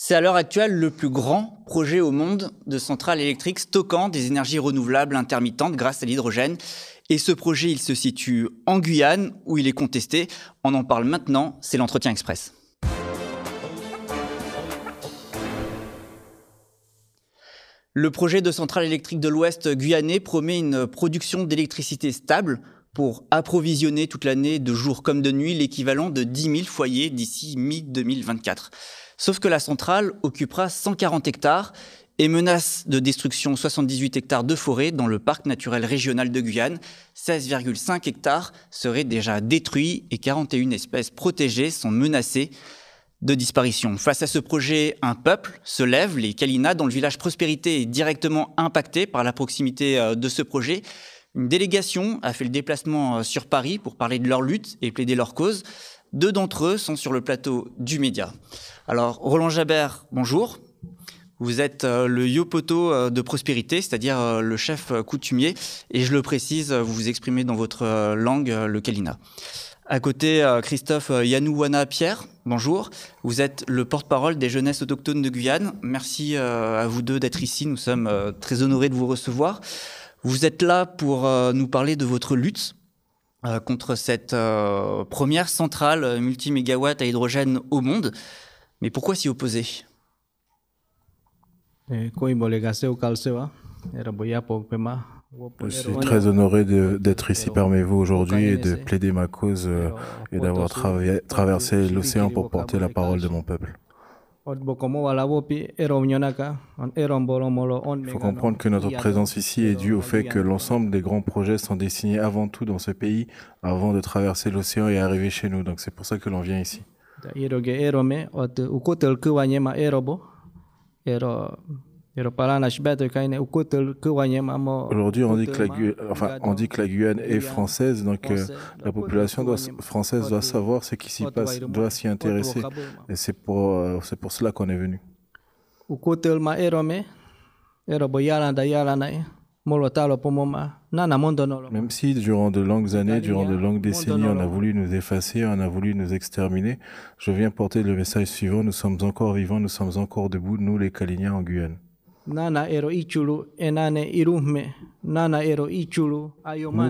C'est à l'heure actuelle le plus grand projet au monde de centrales électriques stockant des énergies renouvelables intermittentes grâce à l'hydrogène. Et ce projet, il se situe en Guyane, où il est contesté. On en parle maintenant, c'est l'entretien express. Le projet de centrale électrique de l'Ouest guyanais promet une production d'électricité stable pour approvisionner toute l'année, de jour comme de nuit, l'équivalent de 10 000 foyers d'ici mi-2024. Sauf que la centrale occupera 140 hectares et menace de destruction 78 hectares de forêt dans le parc naturel régional de Guyane. 16,5 hectares seraient déjà détruits et 41 espèces protégées sont menacées de disparition. Face à ce projet, un peuple se lève, les Kalina, dont le village Prospérité est directement impacté par la proximité euh, de ce projet. Une délégation a fait le déplacement euh, sur Paris pour parler de leur lutte et plaider leur cause. Deux d'entre eux sont sur le plateau du Média. Alors, Roland Jabert, bonjour. Vous êtes euh, le Yopoto de prospérité, c'est-à-dire le chef coutumier, et je le précise, vous vous exprimez dans votre langue, le Kalina. À côté, euh, Christophe euh, Yanouwana Pierre, bonjour. Vous êtes le porte-parole des jeunesses autochtones de Guyane. Merci euh, à vous deux d'être ici. Nous sommes très honorés de vous recevoir. Vous êtes là pour nous parler de votre lutte contre cette première centrale multimégawatt à hydrogène au monde. Mais pourquoi s'y opposer? Eh, je suis très honoré d'être ici parmi vous aujourd'hui et de plaider ma cause euh, et d'avoir traversé l'océan pour porter la parole de mon peuple. Il faut comprendre que notre présence ici est due au fait que l'ensemble des grands projets sont dessinés avant tout dans ce pays, avant de traverser l'océan et arriver chez nous. Donc c'est pour ça que l'on vient ici. Aujourd'hui, on dit, que la, enfin, on dit que la Guyane est française, donc euh, la population doit, française doit savoir ce qui s'y passe, doit s'y intéresser. Et c'est pour, euh, c'est pour cela qu'on est venu. Même si durant de longues années, durant de longues décennies, on a voulu nous effacer, on a voulu nous exterminer, je viens porter le message suivant, nous sommes encore vivants, nous sommes encore debout, nous les Kaliniens en Guyane.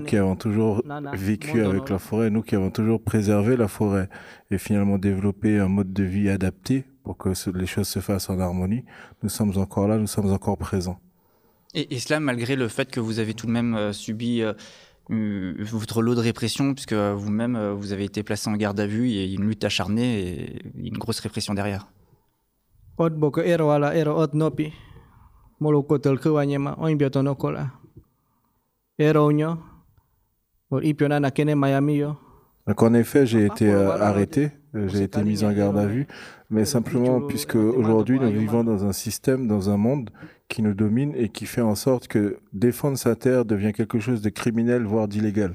Nous qui avons toujours vécu avec la forêt, nous qui avons toujours préservé la forêt et finalement développé un mode de vie adapté pour que les choses se fassent en harmonie, nous sommes encore là, nous sommes encore présents. Et, cela malgré le fait que vous avez tout de même euh, subi euh, votre lot de répression, puisque vous-même, euh, vous avez été placé en garde à vue, il y a une lutte acharnée et une grosse répression derrière. Donc en effet, j'ai été euh, arrêté, euh, j'ai été mis en garde à vue, mais simplement puisque aujourd'hui nous vivons dans un système, dans un monde qui nous domine et qui fait en sorte que défendre sa terre devient quelque chose de criminel, voire d'illégal.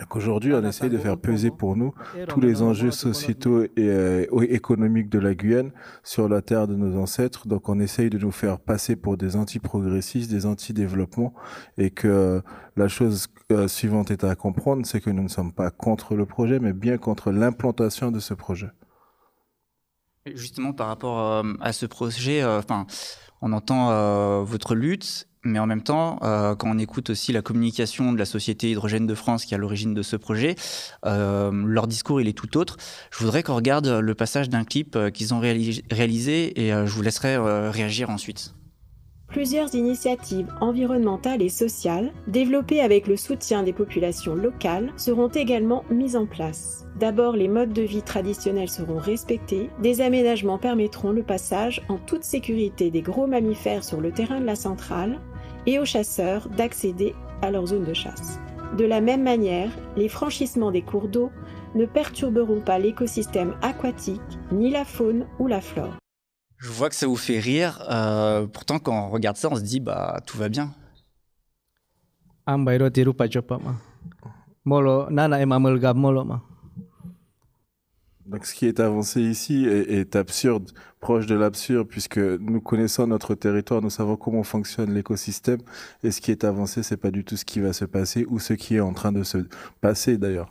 Donc aujourd'hui, on essaie de faire peser pour nous tous les enjeux sociétaux et euh, économiques de la Guyane sur la terre de nos ancêtres. Donc on essaye de nous faire passer pour des anti-progressistes, des anti-développement et que la chose euh, suivante est à comprendre, c'est que nous ne sommes pas contre le projet, mais bien contre l'implantation de ce projet. Justement, par rapport euh, à ce projet, enfin, on entend votre lutte mais en même temps, euh, quand on écoute aussi la communication de la Société Hydrogène de France qui est à l'origine de ce projet, euh, leur discours il est tout autre. Je voudrais qu'on regarde le passage d'un clip euh, qu'ils ont réalisé et je vous laisserai réagir ensuite. Plusieurs initiatives environnementales et sociales, développées avec le soutien des populations locales, seront également mises en place. D'abord, les modes de vie traditionnels seront respectés, des aménagements permettront le passage en toute sécurité des gros mammifères sur le terrain de la centrale, et aux chasseurs d'accéder à leur zone de chasse. De la même manière, les franchissements des cours d'eau ne perturberont pas l'écosystème aquatique, ni la faune ou la flore. Je vois que ça vous fait rire. Euh, pourtant, quand on regarde ça, on se dit, bah, tout va bien. Donc, ce qui est avancé ici est, absurde, proche de l'absurde, puisque nous connaissons notre territoire, nous savons comment fonctionne l'écosystème, et ce qui est avancé, c'est pas du tout ce qui va se passer ou ce qui est en train de se passer d'ailleurs.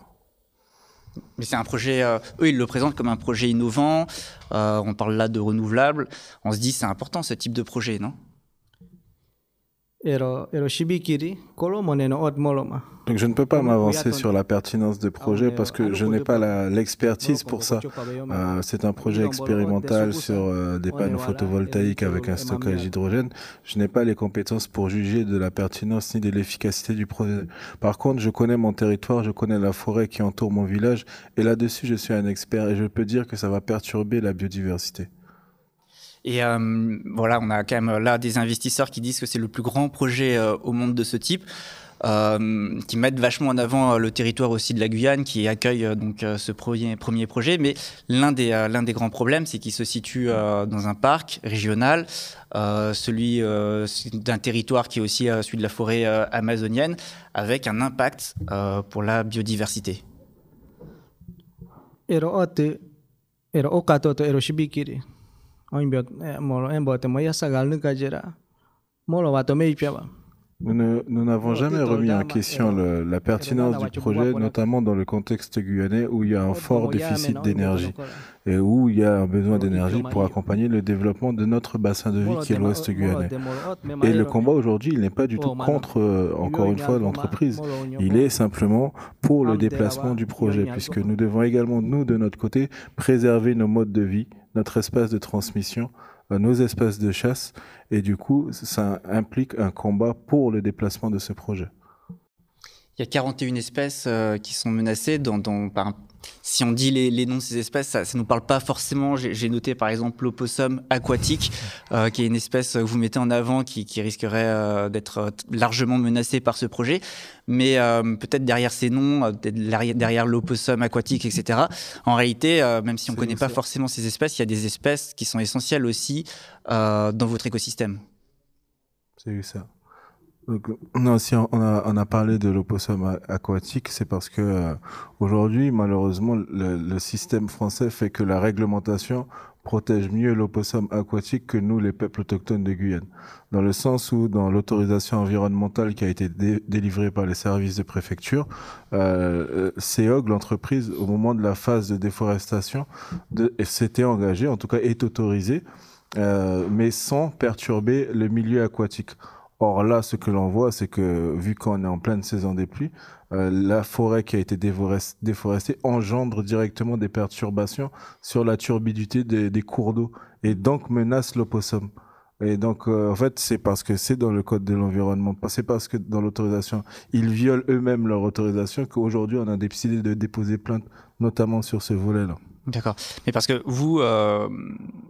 Mais c'est un projet, euh, eux ils le présentent comme un projet innovant, euh, on parle là de renouvelable, on se dit c'est important ce type de projet, non? Donc je ne peux pas m'avancer sur la pertinence des projets parce que je n'ai pas l'expertise pour ça. Euh, c'est un projet expérimental sur euh, des panneaux photovoltaïques avec un stockage d'hydrogène. Je n'ai pas les compétences pour juger de la pertinence ni de l'efficacité du projet. Par contre, je connais mon territoire, je connais la forêt qui entoure mon village et là-dessus je suis un expert et je peux dire que ça va perturber la biodiversité. Et euh, voilà, on a quand même là des investisseurs qui disent que c'est le plus grand projet euh, au monde de ce type. Euh, qui mettent vachement en avant le territoire aussi de la Guyane qui accueille donc ce premier, premier projet. Mais l'un des, l'un des grands problèmes, c'est qu'il se situe dans un parc régional, celui d'un territoire qui est aussi celui de la forêt amazonienne, avec un impact pour la biodiversité. Nous n'avons jamais remis en question la pertinence du projet, notamment dans le contexte guyanais où il y a un fort déficit d'énergie et où il y a un besoin d'énergie pour accompagner le développement de notre bassin de vie qui est l'Ouest guyanais. Et le combat aujourd'hui, il n'est pas du tout contre, euh, encore une fois, l'entreprise. Il est simplement pour le déplacement du projet, puisque nous devons également, nous, de notre côté, préserver nos modes de vie notre espace de transmission, euh, nos espaces de chasse, et du coup, ça implique un combat pour le déplacement de ce projet. Il y a 41 espèces euh, qui sont menacées dans, dans, par, si on dit les, noms de ces espèces, ça ne nous parle pas forcément. J'ai noté par exemple l'opossum aquatique, euh, qui est une espèce que vous mettez en avant qui, risquerait euh, d'être euh, largement menacée par ce projet. Mais peut-être derrière ces noms, derrière l'opossum aquatique, etc. En réalité, même si on ne connaît pas forcément ces espèces, il y a des espèces qui sont essentielles aussi dans votre écosystème. C'est ça. Non, si on a, on a parlé de l'opossum aquatique, c'est parce que euh, aujourd'hui, malheureusement, le, système français fait que la réglementation protège mieux l'opossum aquatique que nous, les peuples autochtones de Guyane. Dans le sens où, dans l'autorisation environnementale qui a été délivrée par les services de préfecture, euh, CEOG, l'entreprise, au moment de la phase de déforestation, s'était engagée, en tout cas est autorisée, euh, mais sans perturber le milieu aquatique. Or là, ce que l'on voit, c'est que vu qu'on est en pleine saison des pluies, euh, la forêt qui a été déforestée engendre directement des perturbations sur la turbidité des, cours d'eau et donc menace l'opossum. Et donc, euh, en fait, c'est parce que c'est dans le code de l'environnement, c'est parce que dans l'autorisation, ils violent eux-mêmes leur autorisation qu'aujourd'hui, on a décidé de déposer plainte, notamment sur ce volet-là. D'accord. Mais parce que vous, euh,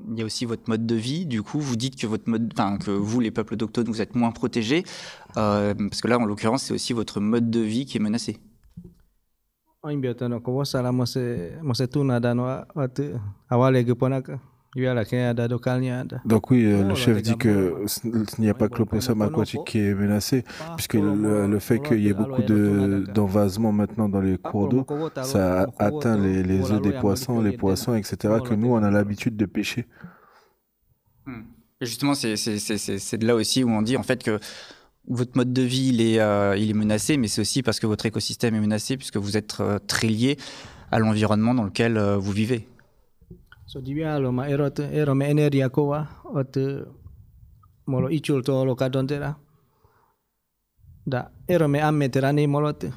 il y a aussi votre mode de vie. Du coup, vous dites que votre mode, enfin que vous, les peuples autochtones, vous êtes moins protégés, euh, parce que là, en l'occurrence, c'est aussi votre mode de vie qui est menacé. Donc oui, euh, le chef dit que il n'y a pas que l'opossum aquatique qui est menacé, puisque le, fait qu'il y ait beaucoup d'envasement maintenant dans les cours d'eau, ça atteint les, les œufs des poissons, les poissons, etc., que nous, on a l'habitude de pêcher. Hmm. Justement, c'est de là aussi où on dit en fait que votre mode de vie, il est, euh, il est menacé, mais c'est aussi parce que votre écosystème est menacé, puisque vous êtes euh, très lié à l'environnement dans lequel vous vivez. So diwia lo ma ero te ero me energia koa o te molo ichul to lo kadontera da. Ero me amme terani molo te.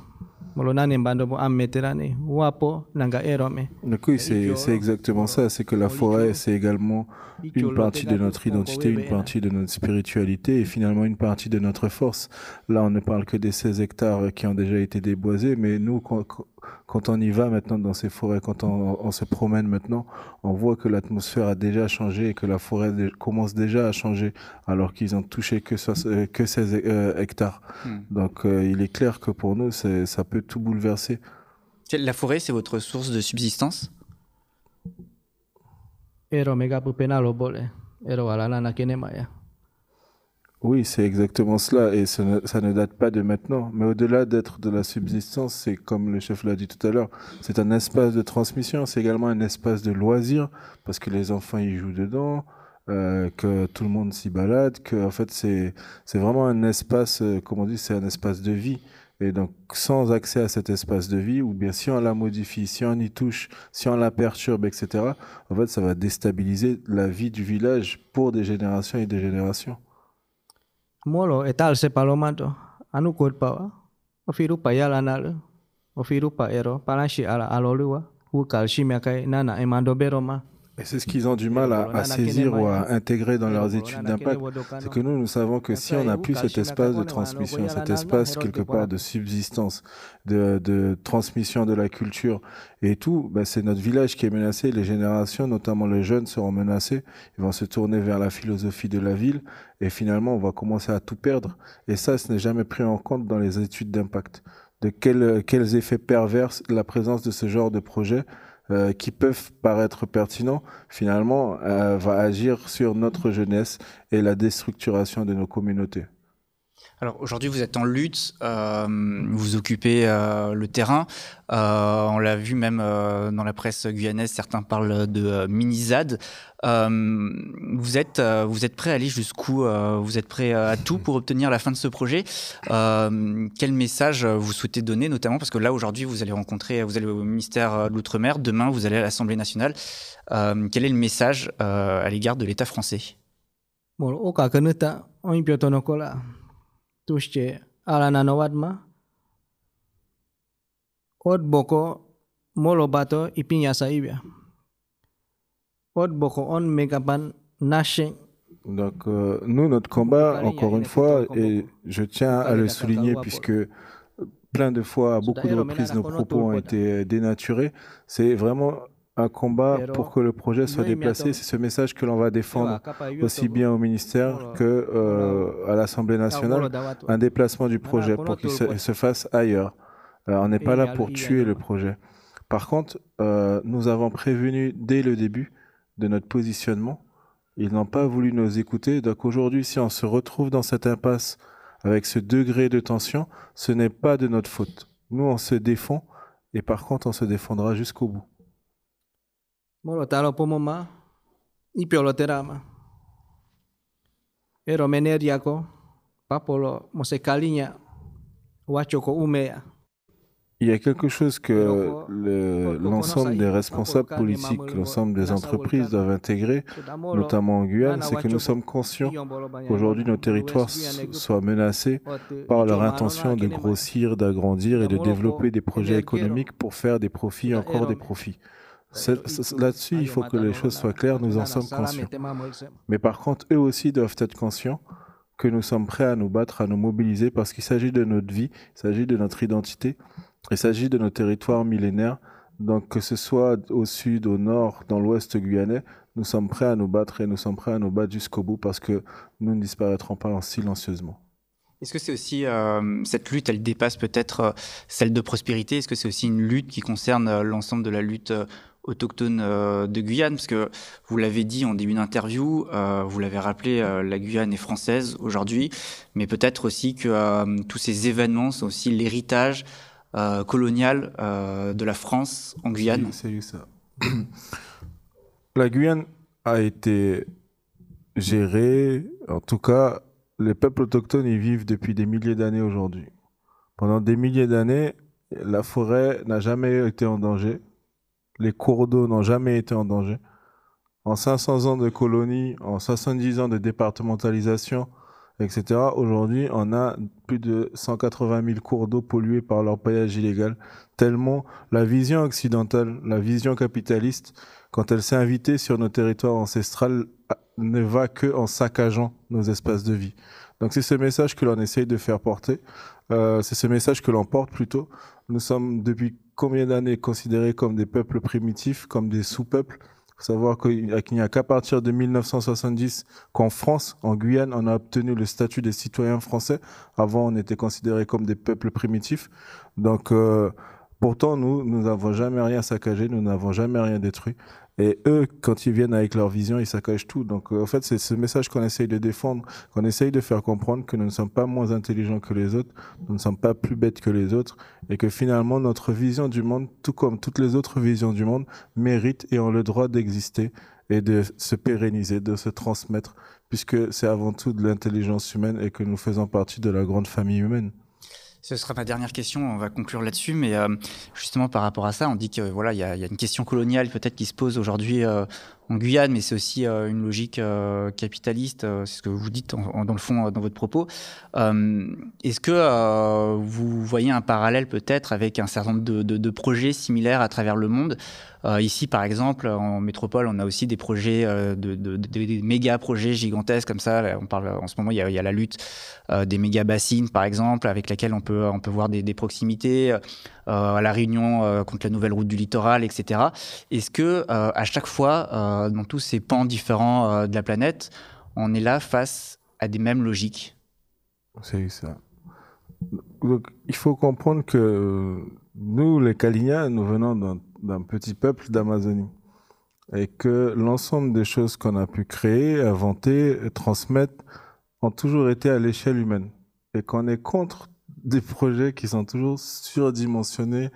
Oui, c'est exactement ça. C'est que la forêt, c'est également une partie de notre identité, une partie de notre spiritualité et finalement une partie de notre force. Là, on ne parle que des 16 hectares qui ont déjà été déboisés, mais nous, quand, on y va maintenant dans ces forêts, quand on, on se promène maintenant, on voit que l'atmosphère a déjà changé et que la forêt commence déjà à changer alors qu'ils ont touché que, que 16 euh, hectares. Hmm. Donc, euh, il est clair que pour nous, ça peut tout bouleverser. La forêt, c'est votre source de subsistance? Oui, c'est exactement cela, et ça ne, date pas de maintenant. Mais au-delà d'être de la subsistance, c'est comme le chef l'a dit tout à l'heure, c'est un espace de transmission, c'est également un espace de loisir, parce que les enfants y jouent dedans, euh, que tout le monde s'y balade, que en fait c'est c'est vraiment un espace, euh, comme on dit, c'est un espace de vie. Et donc, sans accès à cet espace de vie, ou bien si on la modifie, si on y touche, si on la perturbe, etc., en fait, ça va déstabiliser la vie du village pour des générations et des générations. molo eh, etal se palomato anu kurpa wa. Ofirupa yala nalu ofirupa ero. Palashi ala alolua hukal shimya kai nana e mandobero ma. Et c'est ce qu'ils ont du mal à, à, saisir ou à intégrer dans leurs études d'impact. C'est que nous, nous savons que si on n'a plus cet espace de transmission, cet espace quelque part de subsistance, de, de transmission de la culture et tout, ben c'est notre village qui est menacé. Les générations, notamment les jeunes, seront menacés. Ils vont se tourner vers la philosophie de la ville et finalement, on va commencer à tout perdre. Et ça, ce n'est jamais pris en compte dans les études d'impact. De quel, quels effets pervers la présence de ce genre de projet euh, qui peuvent paraître pertinents, finalement, euh, va agir sur notre jeunesse et la déstructuration de nos communautés. Alors aujourd'hui, vous êtes en lutte, euh, vous occupez euh, le terrain. Euh, on l'a vu même dans la presse guyanaise, certains parlent de mini-ZAD. vous, êtes, vous êtes prêt à aller jusqu'où Vous êtes prêt à tout pour obtenir la fin de ce projet? Quel message vous souhaitez donner, notamment parce que là aujourd'hui, vous allez rencontrer, vous allez au ministère de l'Outre-mer, demain vous allez à l'Assemblée nationale. quel est le message à l'égard de l'État français? Bon, tushche alananowadma od boko molo bato ipinyasa ibia od boko on megapan nashe. Donc euh, nous, notre combat, encore une fois, et je tiens à le souligner puisque plein de fois, à beaucoup de reprises, nos propos ont été dénaturés, c'est vraiment un combat pour que le projet soit déplacé. C'est ce message que l'on va défendre aussi bien au ministère que euh, à l'Assemblée nationale, un déplacement du projet pour qu'il se, se, fasse ailleurs. Euh, on n'est pas là pour tuer le projet. Par contre, euh, nous avons prévenu dès le début de notre positionnement. Ils n'ont pas voulu nous écouter. Donc aujourd'hui, si on se retrouve dans cette impasse avec ce degré de tension, ce n'est pas de notre faute. Nous, on se défend et par contre, on se défendra jusqu'au bout. Molo talo pomoma ipiolo terama ero meneriako papolo mosekalinya wachoko umea. Il y a quelque chose que l'ensemble le, des responsables politiques, l'ensemble des entreprises doivent intégrer, notamment en Guyane, c'est que nous sommes conscients qu'aujourd'hui nos territoires soient menacés par leur intention de grossir, d'agrandir et de développer des projets économiques pour faire des profits, encore des profits. Là-dessus, il faut que les choses soient claires, nous en sommes conscients. Mais par contre, eux aussi doivent être conscients que nous sommes prêts à nous battre, à nous mobiliser, parce qu'il s'agit de notre vie, il s'agit de notre identité, il s'agit de nos territoires millénaires. Donc que ce soit au sud, au nord, dans l'ouest guyanais, nous sommes prêts à nous battre et nous sommes prêts à nous battre jusqu'au bout parce que nous ne disparaîtrons pas silencieusement. Est-ce que c'est aussi euh, cette lutte, elle dépasse peut-être euh, celle de prospérité? Est-ce que c'est aussi une lutte qui concerne euh, l'ensemble de la lutte autochtone euh, de Guyane, parce que vous l'avez dit en début d'interview, euh, vous l'avez rappelé, euh, la Guyane est française aujourd'hui, mais peut-être aussi que tous ces événements sont aussi l'héritage colonial de la France en Guyane. Ça. la Guyane a été gérée, en tout cas, les peuples autochtones y vivent depuis des milliers d'années aujourd'hui. Pendant des milliers d'années, la forêt n'a jamais été en danger les cours d'eau n'ont jamais été en danger. En 500 ans de colonie, en 70 ans de départementalisation, etc., aujourd'hui, on a plus de 180 000 cours d'eau pollués par leur paillage illégal. Tellement la vision occidentale, la vision capitaliste, quand elle s'est invitée sur nos territoires ancestrales, ne va que en saccageant nos espaces de vie. Donc c'est ce message que l'on essaye de faire porter. Euh, c'est ce message que l'on porte plutôt. Nous sommes depuis combien d'années considérés comme des peuples primitifs, comme des sous-peuples? Il faut savoir qu'il n'y a qu'à partir de 1970 qu'en France, en Guyane, on a obtenu le statut des citoyens français. Avant, on était considérés comme des peuples primitifs. Donc, euh, Pourtant, nous, nous n'avons jamais rien saccagé, nous n'avons jamais rien détruit. Et eux, quand ils viennent avec leur vision, ils saccagent tout. Donc, euh, en fait, c'est ce message qu'on essaye de défendre, qu'on essaye de faire comprendre que nous ne sommes pas moins intelligents que les autres, nous ne sommes pas plus bêtes que les autres, et que finalement, notre vision du monde, tout comme toutes les autres visions du monde, mérite et ont le droit d'exister et de se pérenniser, de se transmettre, puisque c'est avant tout de l'intelligence humaine et que nous faisons partie de la grande famille humaine. Ce sera ma dernière question, on va conclure là-dessus, mais euh, justement par rapport à ça, on dit que voilà, il y, a, une question coloniale peut-être qui se pose aujourd'hui euh, en Guyane, mais c'est aussi euh, une logique capitaliste, c'est ce que vous dites dans le fond dans votre propos. Est-ce que vous voyez un parallèle peut-être avec un certain nombre de, projets similaires à travers le monde? Ici, par exemple, en métropole, on a aussi des projets, de, des méga projets gigantesques comme ça. On parle en ce moment, il y a, la lutte des méga bassines, par exemple, avec laquelle on peut on peut voir des, proximités euh, à la Réunion euh, contre la nouvelle route du littoral, etc. Est-ce que euh, à chaque fois, dans tous ces pans différents de la planète, on est là face à des mêmes logiques? C'est ça. Il faut comprendre que nous, les Kalinia, nous venons d'un petit peuple d'Amazonie et que l'ensemble des choses qu'on a pu créer, inventer, transmettre ont toujours été à l'échelle humaine et qu'on est contre des projets qui sont toujours surdimensionnés,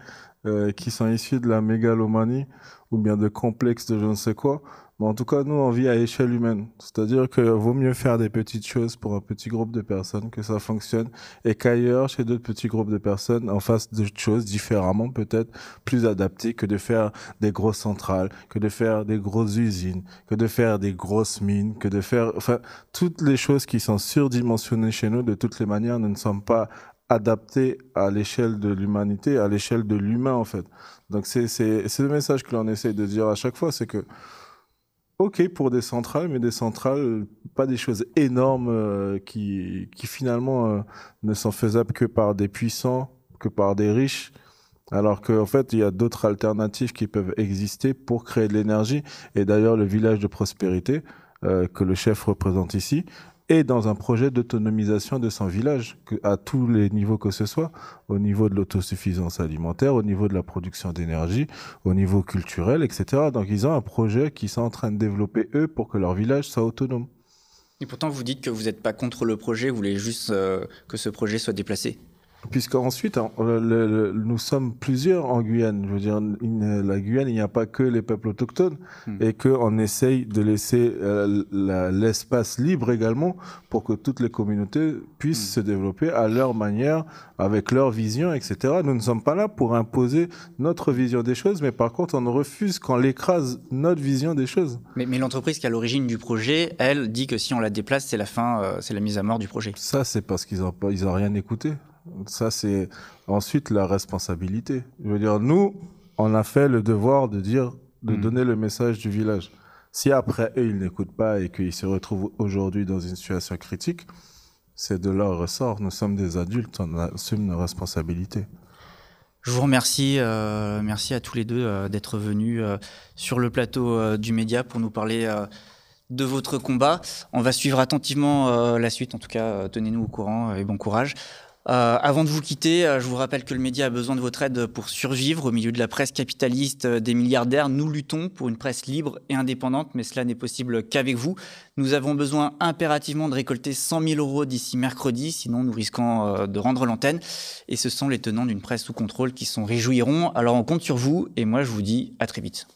euh, qui sont issus de la mégalomanie ou bien de complexes de je ne sais quoi. Mais en tout cas, nous, on vit à échelle humaine. C'est-à-dire que vaut mieux faire des petites choses pour un petit groupe de personnes, que ça fonctionne, et qu'ailleurs, chez d'autres petits groupes de personnes, on fasse des choses différemment, peut-être plus adaptées, que de faire des grosses centrales, que de faire des grosses usines, que de faire des grosses mines, que de faire, enfin, toutes les choses qui sont surdimensionnées chez nous, de toutes les manières, nous ne sommes pas adapté à l'échelle de l'humanité, à l'échelle de l'humain en fait. Donc c'est le message que l'on essaie de dire à chaque fois, c'est que ok pour des centrales, mais des centrales, pas des choses énormes euh, qui, qui finalement euh, ne sont faisables que par des puissants, que par des riches. Alors qu'en fait, il y a d'autres alternatives qui peuvent exister pour créer de l'énergie. Et d'ailleurs, le village de prospérité euh, que le chef représente ici et dans un projet d'autonomisation de son village, à tous les niveaux que ce soit, au niveau de l'autosuffisance alimentaire, au niveau de la production d'énergie, au niveau culturel, etc. Donc ils ont un projet qu'ils sont en train de développer eux pour que leur village soit autonome. Et pourtant, vous dites que vous n'êtes pas contre le projet, vous voulez juste euh, que ce projet soit déplacé. Puisqu'ensuite, euh, nous sommes plusieurs en Guyane. Je veux dire, la Guyane, il n'y a pas que les peuples autochtones hmm. et qu'on essaye de laisser euh, l'espace libre également pour que toutes les communautés puissent hmm. se développer à leur manière, avec leur vision, etc. Nous ne sommes pas là pour imposer notre vision des choses, mais par contre, on refuse qu'on l'écrase notre vision des choses. Mais, l'entreprise qui est à l'origine du projet, elle, dit que si on la déplace, c'est la fin, euh, c'est la mise à mort du projet. Ça, c'est parce qu'ils n'ont ils ont rien écouté. Ça, c'est ensuite la responsabilité. Je veux dire, nous, on a fait le devoir de dire, de hmm. donner le message du village. Si après eux, ils n'écoutent pas et qu'ils se retrouvent aujourd'hui dans une situation critique, c'est de leur ressort. Nous sommes des adultes, on assume nos responsabilités. Je vous remercie, euh, merci à tous les deux euh, d'être venus euh, sur le plateau du média pour nous parler de votre combat. On va suivre attentivement la suite, en tout cas, tenez-nous au courant et bon courage. Euh, avant de vous quitter, euh, je vous rappelle que le média a besoin de votre aide pour survivre au milieu de la presse capitaliste euh, des milliardaires. Nous luttons pour une presse libre et indépendante, mais cela n'est possible qu'avec vous. Nous avons besoin impérativement de récolter 100 000 euros d'ici mercredi, sinon nous risquons de rendre l'antenne. Et ce sont les tenants d'une presse sous contrôle qui s'en réjouiront. Alors on compte sur vous et moi je vous dis à très vite.